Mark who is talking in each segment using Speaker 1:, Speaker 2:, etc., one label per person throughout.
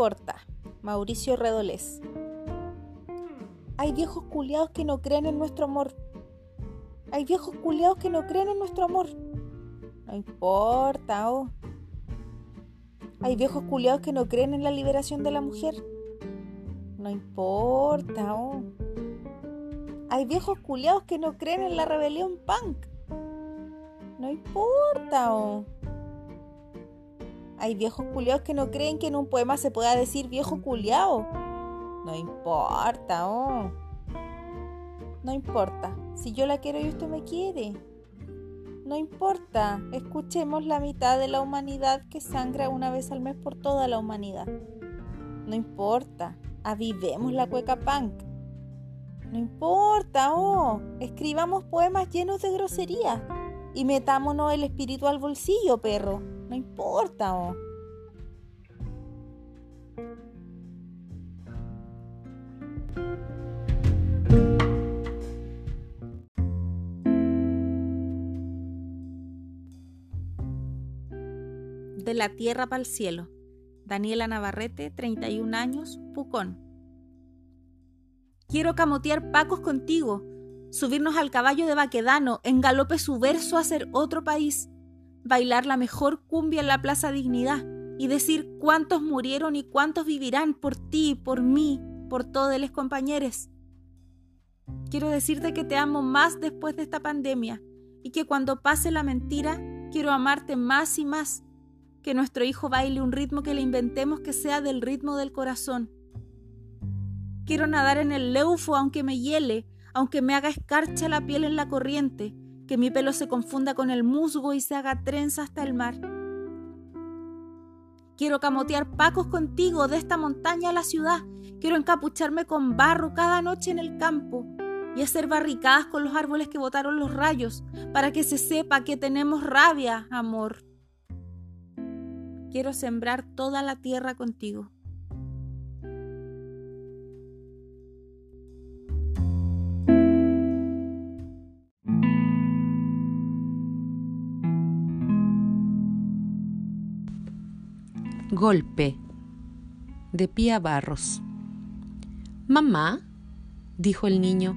Speaker 1: importa. Mauricio Redolés. Hay viejos culiados que no creen en nuestro amor. Hay viejos culiados que no creen en nuestro amor. No importa, oh. Hay viejos culiados que no creen en la liberación de la mujer. No importa, oh. Hay viejos culiados que no creen en la rebelión punk. No importa, oh. Hay viejos culiados que no creen que en un poema se pueda decir viejo culiao. No importa, oh. No importa. Si yo la quiero y usted me quiere. No importa. Escuchemos la mitad de la humanidad que sangra una vez al mes por toda la humanidad. No importa. Avivemos la cueca punk. No importa, oh. Escribamos poemas llenos de grosería. Y metámonos el espíritu al bolsillo, perro. No importa, oh. De la tierra para el cielo. Daniela Navarrete, 31 años, Pucón. Quiero camotear pacos contigo, subirnos al caballo de Baquedano, en galope su verso hacer otro país bailar la mejor cumbia en la Plaza Dignidad y decir cuántos murieron y cuántos vivirán por ti, por mí, por todos los compañeros. Quiero decirte que te amo más después de esta pandemia y que cuando pase la mentira quiero amarte más y más, que nuestro hijo baile un ritmo que le inventemos que sea del ritmo del corazón. Quiero nadar en el leufo aunque me hiele, aunque me haga escarcha la piel en la corriente, que mi pelo se confunda con el musgo y se haga trenza hasta el mar. Quiero camotear pacos contigo de esta montaña a la ciudad. Quiero encapucharme con barro cada noche en el campo y hacer barricadas con los árboles que botaron los rayos para que se sepa que tenemos rabia, amor. Quiero sembrar toda la tierra contigo.
Speaker 2: Golpe de Pía Barros. Mamá, dijo el niño,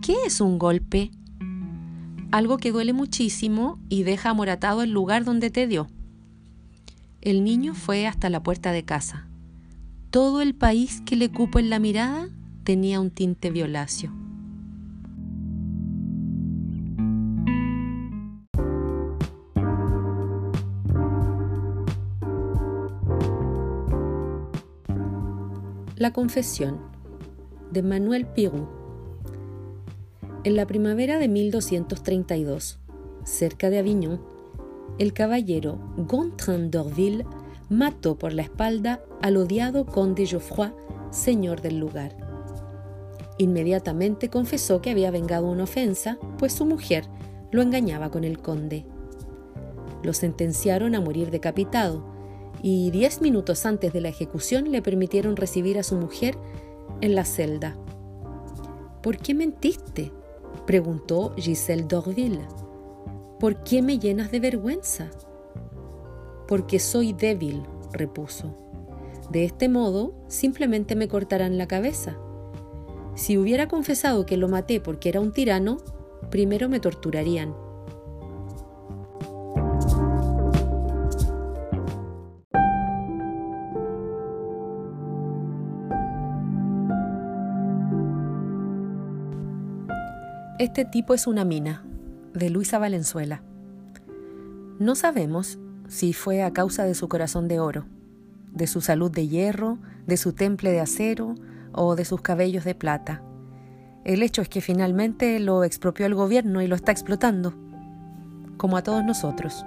Speaker 2: ¿qué es un golpe? Algo que duele muchísimo y deja amoratado el lugar donde te dio. El niño fue hasta la puerta de casa. Todo el país que le cupo en la mirada tenía un tinte violáceo. La confesión de Manuel Pirou. En la primavera de 1232, cerca de Avignon, el caballero Gontran d'Orville mató por la espalda al odiado conde Geoffroy, señor del lugar. Inmediatamente confesó que había vengado una ofensa, pues su mujer lo engañaba con el conde. Lo sentenciaron a morir decapitado, y diez minutos antes de la ejecución le permitieron recibir a su mujer en la celda. ¿Por qué mentiste? preguntó Giselle d'Orville. ¿Por qué me llenas de vergüenza? Porque soy débil, repuso. De este modo, simplemente me cortarán la cabeza. Si hubiera confesado que lo maté porque era un tirano, primero me torturarían Este tipo es una mina, de Luisa Valenzuela. No sabemos si fue a causa de su corazón de oro, de su salud de hierro, de su temple de acero o de sus cabellos de plata. El hecho es que finalmente lo expropió el gobierno y lo está explotando, como a todos nosotros.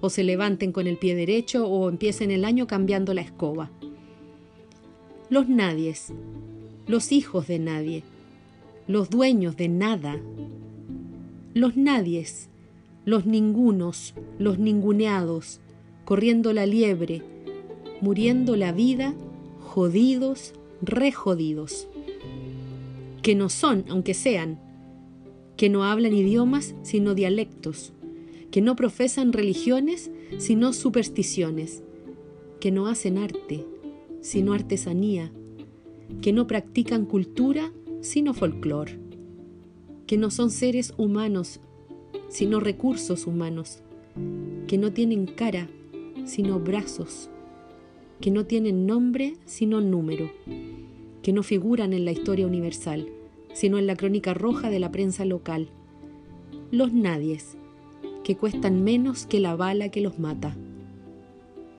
Speaker 2: o se levanten con el pie derecho, o empiecen el año cambiando la escoba. Los nadies, los hijos de nadie, los dueños de nada, los nadies, los ningunos, los ninguneados, corriendo la liebre, muriendo la vida, jodidos, rejodidos. Que no son, aunque sean, que no hablan idiomas sino dialectos, que no profesan religiones sino supersticiones, que no hacen arte sino artesanía, que no practican cultura sino folclor, que no son seres humanos sino recursos humanos, que no tienen cara, sino brazos, que no tienen nombre, sino número, que no figuran en la historia universal, sino en la crónica roja de la prensa local. Los nadies, que cuestan menos que la bala que los mata.